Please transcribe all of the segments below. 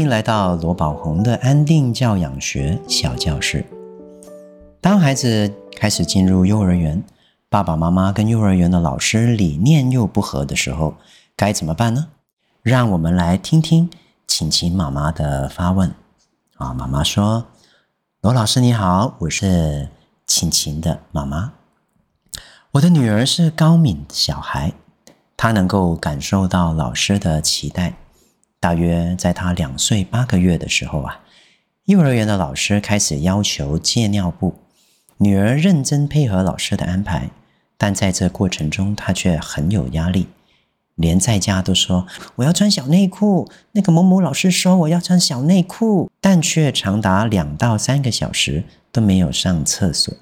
欢迎来到罗宝红的安定教养学小教室。当孩子开始进入幼儿园，爸爸妈妈跟幼儿园的老师理念又不合的时候，该怎么办呢？让我们来听听晴晴妈妈的发问。啊，妈妈说：“罗老师你好，我是晴晴的妈妈。我的女儿是高敏小孩，她能够感受到老师的期待。”大约在他两岁八个月的时候啊，幼儿园的老师开始要求戒尿布，女儿认真配合老师的安排，但在这过程中，她却很有压力，连在家都说我要穿小内裤。那个某某老师说我要穿小内裤，但却长达两到三个小时都没有上厕所。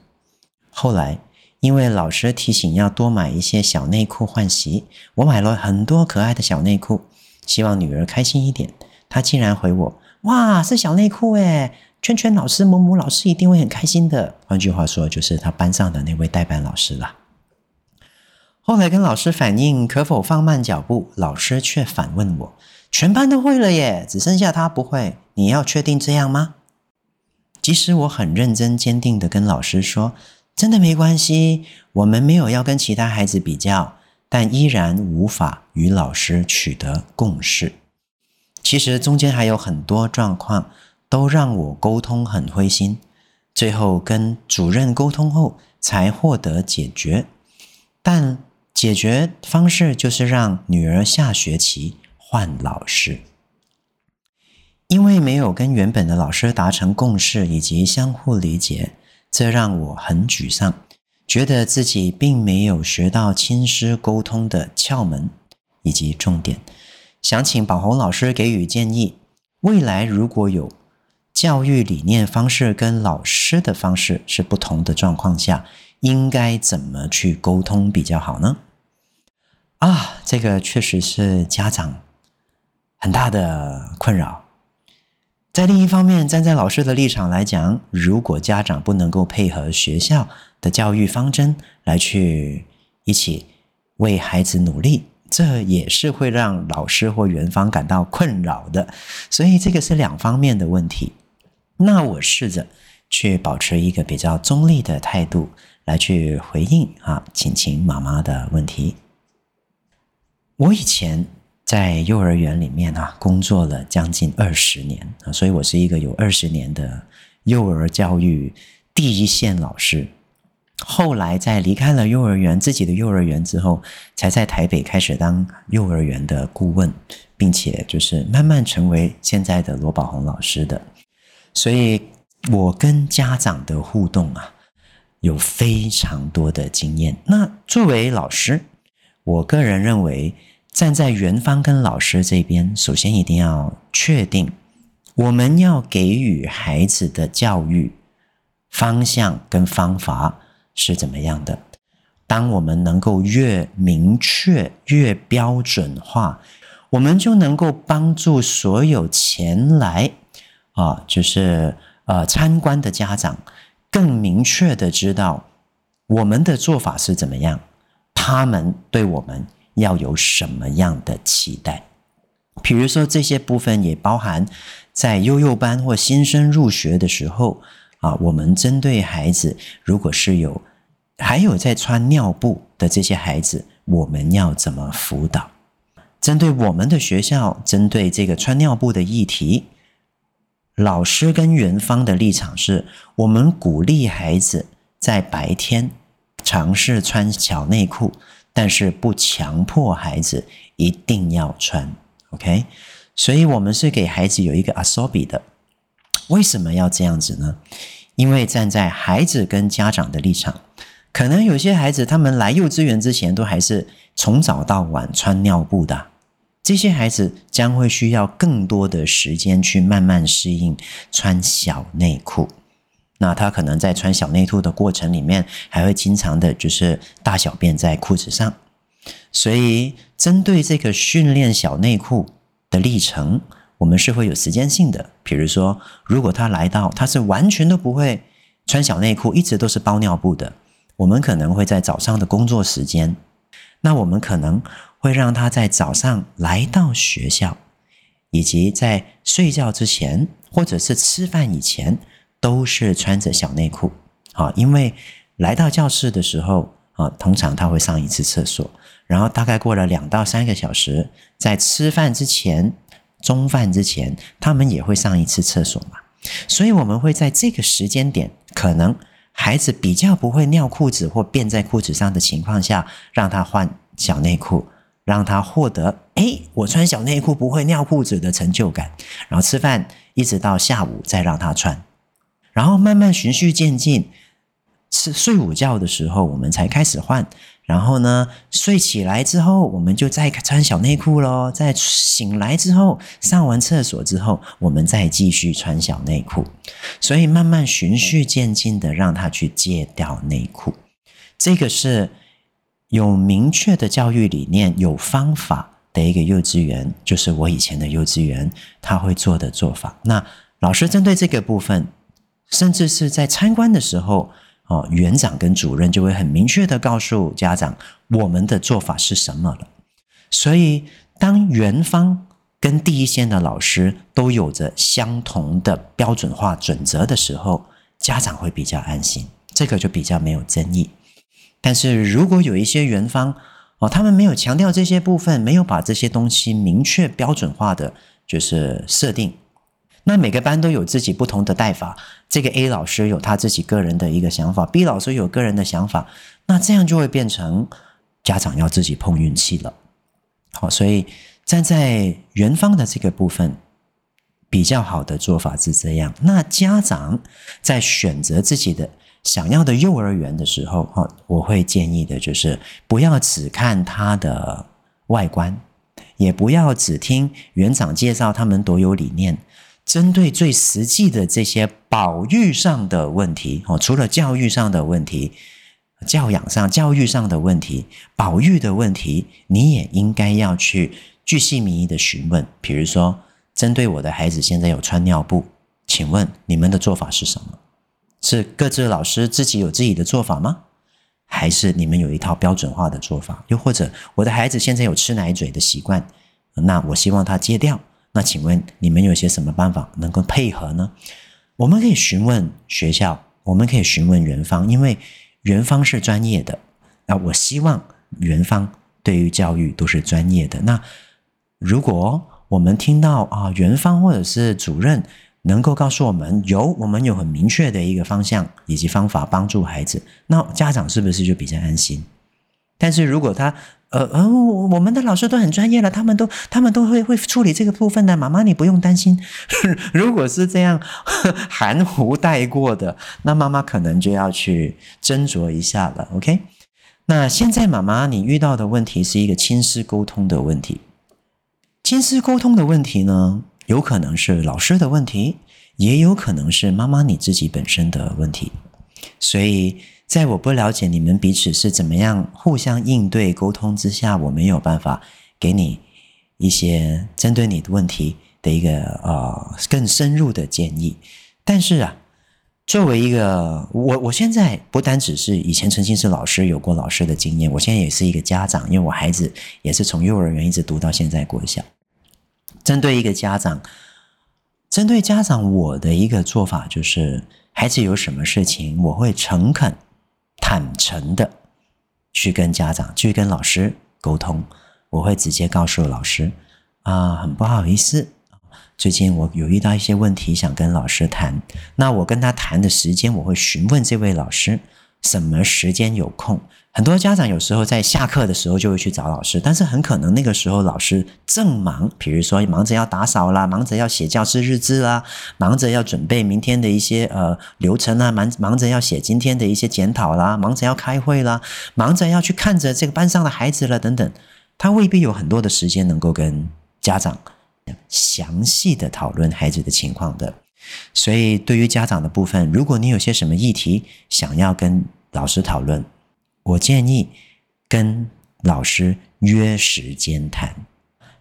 后来，因为老师提醒要多买一些小内裤换洗，我买了很多可爱的小内裤。希望女儿开心一点，她竟然回我：“哇，是小内裤诶！圈圈老师、某某老师一定会很开心的。”换句话说，就是她班上的那位代班老师了。后来跟老师反映可否放慢脚步，老师却反问我：“全班都会了耶，只剩下她不会，你要确定这样吗？”即使我很认真、坚定的跟老师说：“真的没关系，我们没有要跟其他孩子比较。”但依然无法与老师取得共识。其实中间还有很多状况都让我沟通很灰心。最后跟主任沟通后才获得解决。但解决方式就是让女儿下学期换老师。因为没有跟原本的老师达成共识以及相互理解，这让我很沮丧。觉得自己并没有学到亲师沟通的窍门以及重点，想请宝红老师给予建议。未来如果有教育理念方式跟老师的方式是不同的状况下，应该怎么去沟通比较好呢？啊，这个确实是家长很大的困扰。在另一方面，站在老师的立场来讲，如果家长不能够配合学校，的教育方针来去一起为孩子努力，这也是会让老师或园方感到困扰的。所以这个是两方面的问题。那我试着去保持一个比较中立的态度来去回应啊，晴晴妈妈的问题。我以前在幼儿园里面啊工作了将近二十年啊，所以我是一个有二十年的幼儿教育第一线老师。后来在离开了幼儿园，自己的幼儿园之后，才在台北开始当幼儿园的顾问，并且就是慢慢成为现在的罗宝红老师的。所以，我跟家长的互动啊，有非常多的经验。那作为老师，我个人认为，站在园方跟老师这边，首先一定要确定，我们要给予孩子的教育方向跟方法。是怎么样的？当我们能够越明确、越标准化，我们就能够帮助所有前来啊，就是呃参观的家长，更明确的知道我们的做法是怎么样，他们对我们要有什么样的期待。比如说，这些部分也包含在幼幼班或新生入学的时候啊，我们针对孩子，如果是有还有在穿尿布的这些孩子，我们要怎么辅导？针对我们的学校，针对这个穿尿布的议题，老师跟园方的立场是：我们鼓励孩子在白天尝试穿小内裤，但是不强迫孩子一定要穿。OK，所以我们是给孩子有一个 ASOBI 的。为什么要这样子呢？因为站在孩子跟家长的立场。可能有些孩子，他们来幼稚园之前都还是从早到晚穿尿布的，这些孩子将会需要更多的时间去慢慢适应穿小内裤。那他可能在穿小内裤的过程里面，还会经常的就是大小便在裤子上。所以，针对这个训练小内裤的历程，我们是会有时间性的。比如说，如果他来到他是完全都不会穿小内裤，一直都是包尿布的，我们可能会在早上的工作时间，那我们可能。会让他在早上来到学校，以及在睡觉之前，或者是吃饭以前，都是穿着小内裤。啊，因为来到教室的时候，啊，通常他会上一次厕所，然后大概过了两到三个小时，在吃饭之前、中饭之前，他们也会上一次厕所嘛。所以我们会在这个时间点，可能孩子比较不会尿裤子或便在裤子上的情况下，让他换小内裤。让他获得哎，我穿小内裤不会尿裤子的成就感，然后吃饭一直到下午再让他穿，然后慢慢循序渐进，吃睡午觉的时候我们才开始换，然后呢睡起来之后我们就再穿小内裤喽，再醒来之后上完厕所之后我们再继续穿小内裤，所以慢慢循序渐进的让他去戒掉内裤，这个是。有明确的教育理念、有方法的一个幼稚园，就是我以前的幼稚园，他会做的做法。那老师针对这个部分，甚至是在参观的时候，哦，园长跟主任就会很明确的告诉家长，我们的做法是什么了。所以，当园方跟第一线的老师都有着相同的标准化准则的时候，家长会比较安心，这个就比较没有争议。但是如果有一些园方哦，他们没有强调这些部分，没有把这些东西明确标准化的，就是设定，那每个班都有自己不同的带法。这个 A 老师有他自己个人的一个想法，B 老师有个人的想法，那这样就会变成家长要自己碰运气了。好，所以站在园方的这个部分，比较好的做法是这样。那家长在选择自己的。想要的幼儿园的时候，哈，我会建议的就是不要只看它的外观，也不要只听园长介绍他们多有理念。针对最实际的这些保育上的问题，哦，除了教育上的问题、教养上、教育上的问题、保育的问题，你也应该要去巨细民意的询问。比如说，针对我的孩子现在有穿尿布，请问你们的做法是什么？是各自老师自己有自己的做法吗？还是你们有一套标准化的做法？又或者我的孩子现在有吃奶嘴的习惯，那我希望他戒掉。那请问你们有些什么办法能够配合呢？我们可以询问学校，我们可以询问园方，因为园方是专业的。那我希望园方对于教育都是专业的。那如果我们听到啊，园方或者是主任。能够告诉我们有我们有很明确的一个方向以及方法帮助孩子，那家长是不是就比较安心？但是如果他呃呃，我们的老师都很专业了，他们都他们都会会处理这个部分的，妈妈你不用担心。如果是这样 含糊带过的，那妈妈可能就要去斟酌一下了。OK，那现在妈妈你遇到的问题是一个亲师沟通的问题，亲师沟通的问题呢？有可能是老师的问题，也有可能是妈妈你自己本身的问题。所以，在我不了解你们彼此是怎么样互相应对沟通之下，我没有办法给你一些针对你的问题的一个呃更深入的建议。但是啊，作为一个我，我现在不单只是以前曾经是老师，有过老师的经验，我现在也是一个家长，因为我孩子也是从幼儿园一直读到现在国小。针对一个家长，针对家长，我的一个做法就是，孩子有什么事情，我会诚恳、坦诚的去跟家长、去跟老师沟通。我会直接告诉老师啊，很不好意思，最近我有遇到一些问题，想跟老师谈。那我跟他谈的时间，我会询问这位老师什么时间有空。很多家长有时候在下课的时候就会去找老师，但是很可能那个时候老师正忙，比如说忙着要打扫啦，忙着要写教师日志啦，忙着要准备明天的一些呃流程啦，忙忙着要写今天的一些检讨啦，忙着要开会啦，忙着要去看着这个班上的孩子了等等。他未必有很多的时间能够跟家长详细的讨论孩子的情况的。所以，对于家长的部分，如果你有些什么议题想要跟老师讨论，我建议跟老师约时间谈。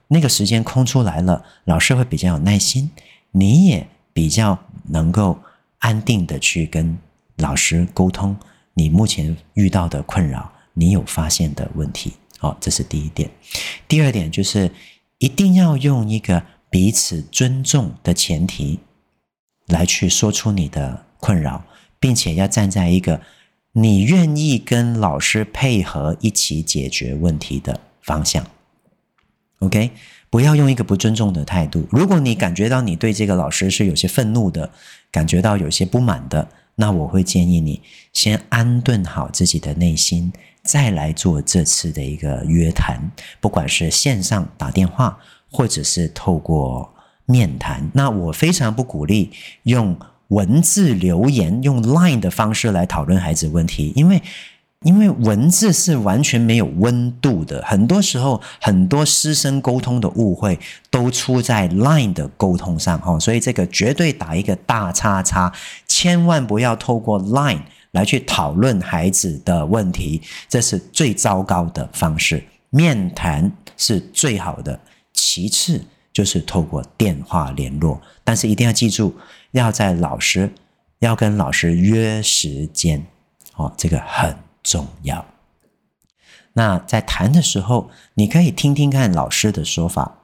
那个时间空出来了，老师会比较有耐心，你也比较能够安定的去跟老师沟通你目前遇到的困扰，你有发现的问题。好，这是第一点。第二点就是一定要用一个彼此尊重的前提。来去说出你的困扰，并且要站在一个你愿意跟老师配合一起解决问题的方向。OK，不要用一个不尊重的态度。如果你感觉到你对这个老师是有些愤怒的，感觉到有些不满的，那我会建议你先安顿好自己的内心，再来做这次的一个约谈，不管是线上打电话，或者是透过。面谈，那我非常不鼓励用文字留言、用 Line 的方式来讨论孩子问题，因为因为文字是完全没有温度的。很多时候，很多师生沟通的误会都出在 Line 的沟通上，哈，所以这个绝对打一个大叉叉，千万不要透过 Line 来去讨论孩子的问题，这是最糟糕的方式。面谈是最好的，其次。就是透过电话联络，但是一定要记住，要在老师要跟老师约时间，哦，这个很重要。那在谈的时候，你可以听听看老师的说法，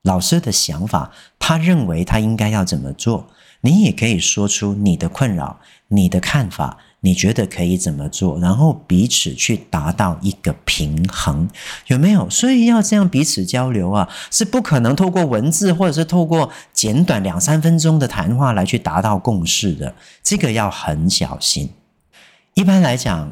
老师的想法，他认为他应该要怎么做，你也可以说出你的困扰，你的看法。你觉得可以怎么做？然后彼此去达到一个平衡，有没有？所以要这样彼此交流啊，是不可能透过文字或者是透过简短两三分钟的谈话来去达到共识的。这个要很小心。一般来讲，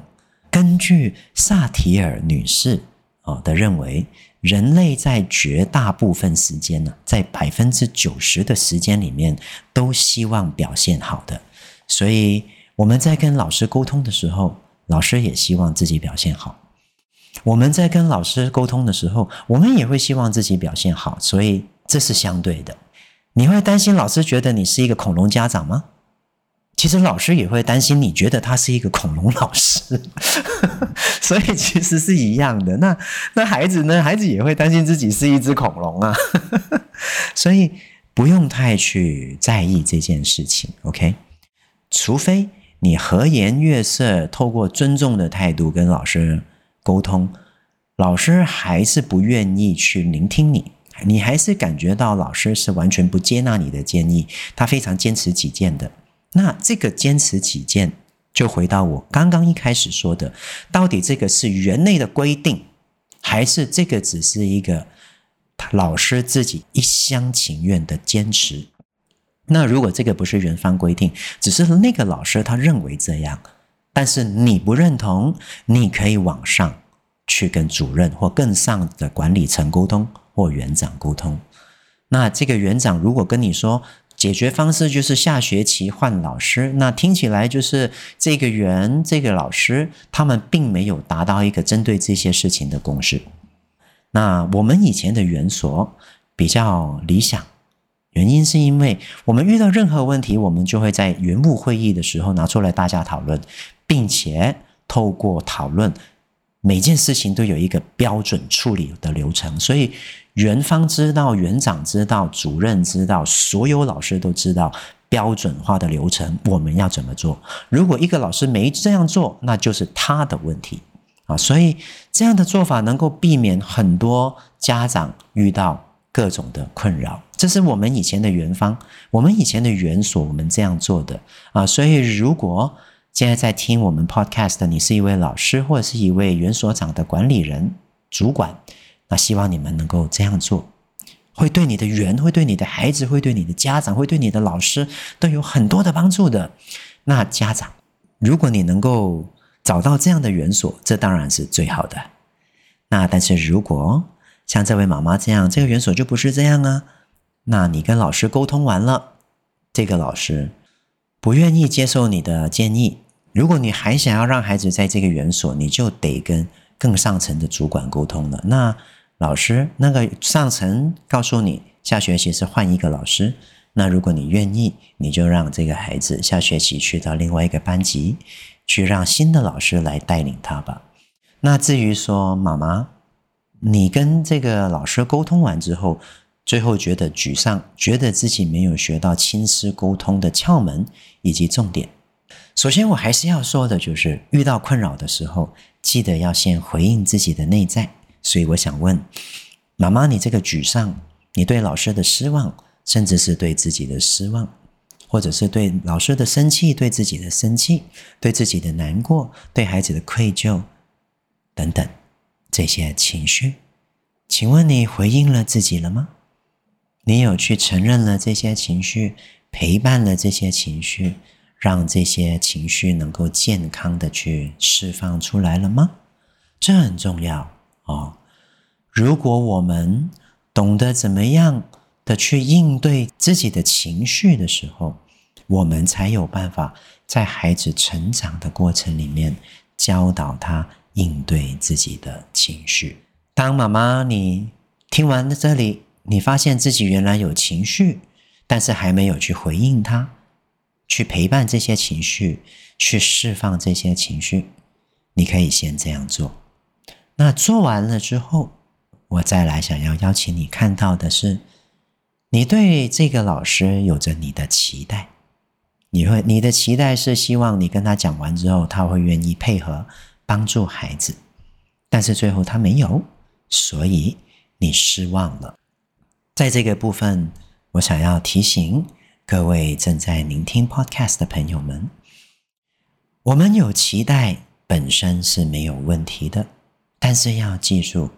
根据萨提尔女士啊的认为，人类在绝大部分时间呢，在百分之九十的时间里面，都希望表现好的，所以。我们在跟老师沟通的时候，老师也希望自己表现好。我们在跟老师沟通的时候，我们也会希望自己表现好，所以这是相对的。你会担心老师觉得你是一个恐龙家长吗？其实老师也会担心你觉得他是一个恐龙老师，所以其实是一样的。那那孩子呢？孩子也会担心自己是一只恐龙啊，所以不用太去在意这件事情。OK，除非。你和颜悦色，透过尊重的态度跟老师沟通，老师还是不愿意去聆听你，你还是感觉到老师是完全不接纳你的建议，他非常坚持己见的。那这个坚持己见，就回到我刚刚一开始说的，到底这个是园内的规定，还是这个只是一个老师自己一厢情愿的坚持？那如果这个不是园方规定，只是那个老师他认为这样，但是你不认同，你可以往上去跟主任或更上的管理层沟通或园长沟通。那这个园长如果跟你说解决方式就是下学期换老师，那听起来就是这个园这个老师他们并没有达到一个针对这些事情的共识。那我们以前的园所比较理想。原因是因为我们遇到任何问题，我们就会在园务会议的时候拿出来大家讨论，并且透过讨论，每件事情都有一个标准处理的流程，所以园方知道，园长知道，主任知道，所有老师都知道标准化的流程，我们要怎么做。如果一个老师没这样做，那就是他的问题啊。所以这样的做法能够避免很多家长遇到各种的困扰。这是我们以前的园方，我们以前的园所，我们这样做的啊。所以，如果现在在听我们 podcast 的，你是一位老师或者是一位园所长的管理人、主管，那希望你们能够这样做，会对你的园，会对你的孩子，会对你的家长，会对你的老师都有很多的帮助的。那家长，如果你能够找到这样的园所，这当然是最好的。那但是如果像这位妈妈这样，这个园所就不是这样啊。那你跟老师沟通完了，这个老师不愿意接受你的建议。如果你还想要让孩子在这个园所，你就得跟更上层的主管沟通了。那老师，那个上层告诉你下学期是换一个老师，那如果你愿意，你就让这个孩子下学期去到另外一个班级，去让新的老师来带领他吧。那至于说妈妈，你跟这个老师沟通完之后，最后觉得沮丧，觉得自己没有学到亲师沟通的窍门以及重点。首先，我还是要说的，就是遇到困扰的时候，记得要先回应自己的内在。所以，我想问妈妈，你这个沮丧，你对老师的失望，甚至是对自己的失望，或者是对老师的生气，对自己的生气，对自己的难过，对孩子的愧疚等等这些情绪，请问你回应了自己了吗？你有去承认了这些情绪，陪伴了这些情绪，让这些情绪能够健康的去释放出来了吗？这很重要哦。如果我们懂得怎么样的去应对自己的情绪的时候，我们才有办法在孩子成长的过程里面教导他应对自己的情绪。当妈妈，你听完了这里。你发现自己原来有情绪，但是还没有去回应它，去陪伴这些情绪，去释放这些情绪。你可以先这样做。那做完了之后，我再来想要邀请你看到的是，你对这个老师有着你的期待。你会，你的期待是希望你跟他讲完之后，他会愿意配合帮助孩子，但是最后他没有，所以你失望了。在这个部分，我想要提醒各位正在聆听 Podcast 的朋友们，我们有期待本身是没有问题的，但是要记住，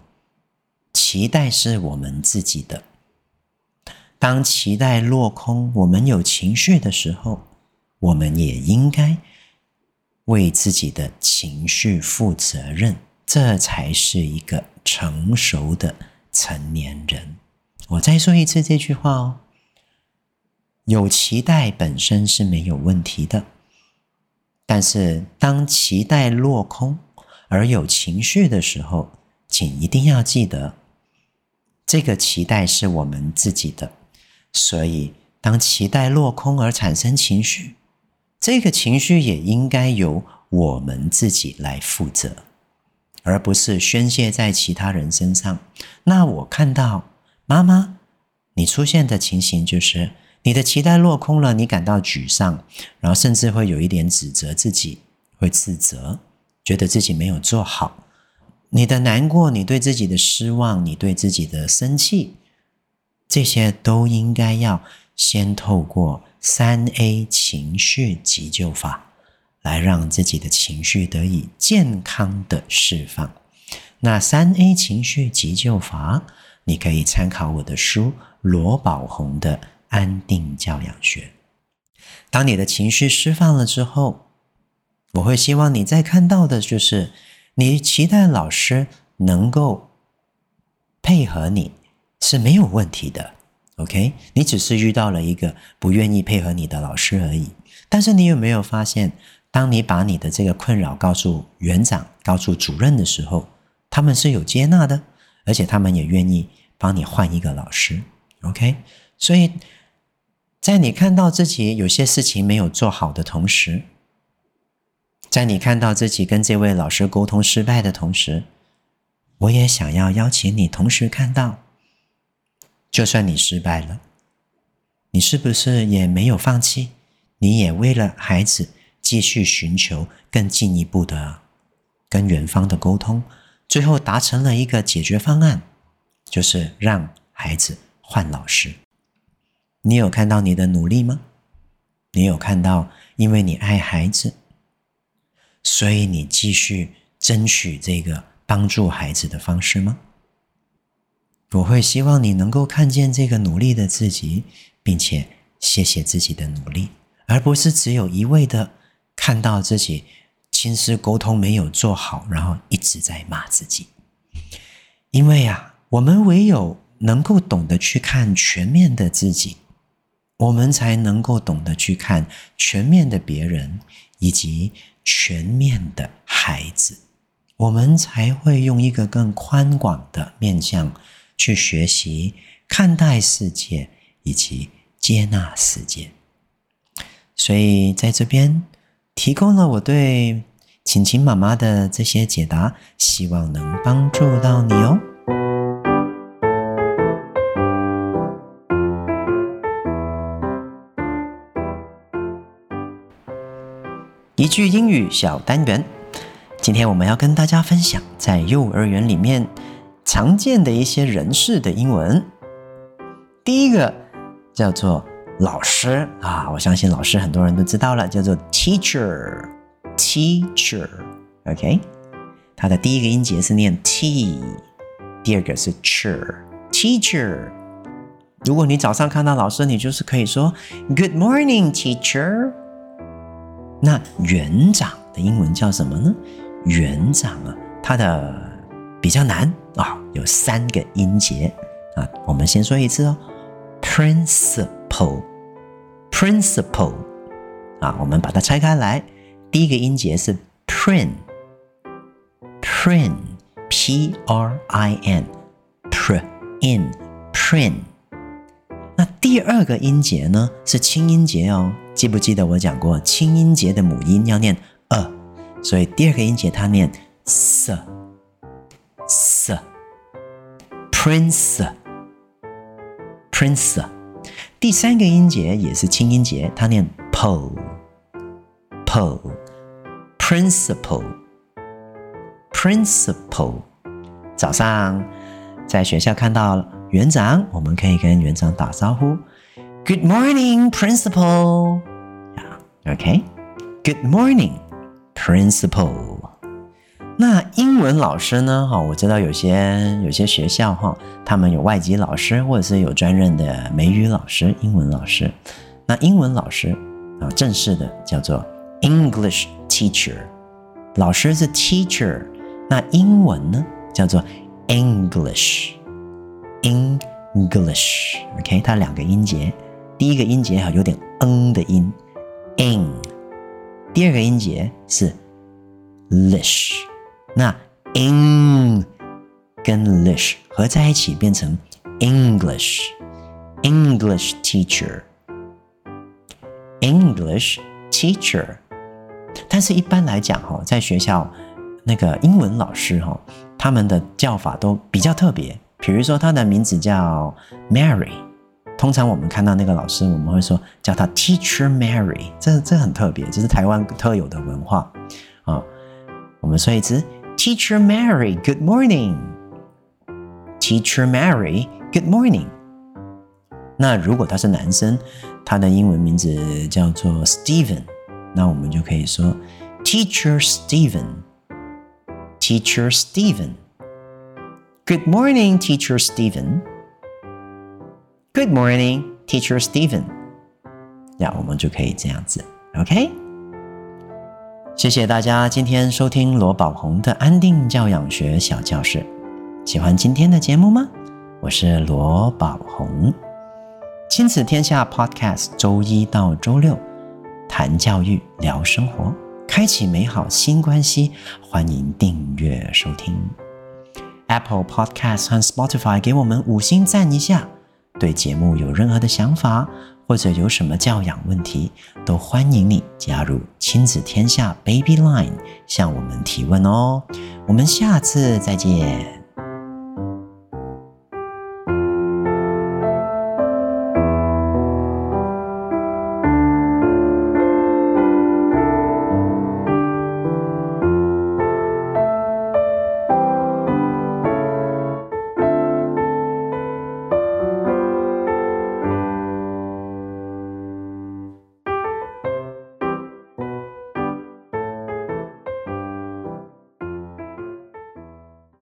期待是我们自己的。当期待落空，我们有情绪的时候，我们也应该为自己的情绪负责任，这才是一个成熟的成年人。我再说一次这句话哦，有期待本身是没有问题的，但是当期待落空而有情绪的时候，请一定要记得，这个期待是我们自己的，所以当期待落空而产生情绪，这个情绪也应该由我们自己来负责，而不是宣泄在其他人身上。那我看到。妈妈，你出现的情形就是你的期待落空了，你感到沮丧，然后甚至会有一点指责自己，会自责，觉得自己没有做好。你的难过，你对自己的失望，你对自己的生气，这些都应该要先透过三 A 情绪急救法来让自己的情绪得以健康的释放。那三 A 情绪急救法。你可以参考我的书罗宝红的《安定教养学》。当你的情绪释放了之后，我会希望你再看到的就是，你期待老师能够配合你是没有问题的。OK，你只是遇到了一个不愿意配合你的老师而已。但是你有没有发现，当你把你的这个困扰告诉园长、告诉主任的时候，他们是有接纳的。而且他们也愿意帮你换一个老师，OK？所以，在你看到自己有些事情没有做好的同时，在你看到自己跟这位老师沟通失败的同时，我也想要邀请你同时看到，就算你失败了，你是不是也没有放弃？你也为了孩子继续寻求更进一步的跟远方的沟通。最后达成了一个解决方案，就是让孩子换老师。你有看到你的努力吗？你有看到，因为你爱孩子，所以你继续争取这个帮助孩子的方式吗？我会希望你能够看见这个努力的自己，并且谢谢自己的努力，而不是只有一味的看到自己。亲师沟通没有做好，然后一直在骂自己。因为啊，我们唯有能够懂得去看全面的自己，我们才能够懂得去看全面的别人以及全面的孩子。我们才会用一个更宽广的面向去学习、看待世界以及接纳世界。所以在这边提供了我对晴晴妈妈的这些解答，希望能帮助到你哦。一句英语小单元，今天我们要跟大家分享在幼儿园里面常见的一些人事的英文。第一个叫做老师啊，我相信老师很多人都知道了，叫做 teacher，teacher，OK，它的第一个音节是念 t，第二个是 cher，teacher。如果你早上看到老师，你就是可以说 Good morning, teacher。那园长的英文叫什么呢？园长啊，它的比较难啊、有三个音节啊。我们先说一次哦，prince，principal，principal 啊，我们把它拆开来，第一个音节是 prin，prin，p r i n，prin，prin。那第二个音节呢是清音节哦。记不记得我讲过，清音节的母音要念呃，所以第二个音节它念 s，s，prince，prince。第三个音节也是清音节，它念 po，po，principal，principal。早上在学校看到园长，我们可以跟园长打招呼。Good morning, principal. 啊，OK，“Good morning, principal. 那英文老师呢？哈，我知道有些有些学校哈，他们有外籍老师，或者是有专任的美语老师、英文老师。那英文老师啊，正式的叫做 English teacher。老师是 teacher，那英文呢叫做 English。English, OK，它两个音节。第一个音节哈有点嗯的音，in。第二个音节是 lish，那 in 跟 lish 合在一起变成 English，English teacher，English teacher。但是一般来讲哈，在学校那个英文老师哈，他们的叫法都比较特别，比如说他的名字叫 Mary。通常我们看到那个老师，我们会说叫他 Teacher Mary，这这很特别，这是台湾特有的文化啊。我们说一次 Teacher Mary，Good morning。Teacher Mary，Good morning。那如果他是男生，他的英文名字叫做 Steven，那我们就可以说 Teacher Steven。Teacher Steven，Good morning, Teacher Steven。Good morning, Teacher Steven。呀，我们就可以这样子，OK？ 谢谢大家今天收听罗宝红的安定教养学小教室。喜欢今天的节目吗？我是罗宝红，亲子天下 Podcast，周一到周六谈教育、聊生活，开启美好新关系。欢迎订阅收听 Apple Podcast 和 Spotify，给我们五星赞一下。对节目有任何的想法，或者有什么教养问题，都欢迎你加入亲子天下 Baby Line 向我们提问哦。我们下次再见。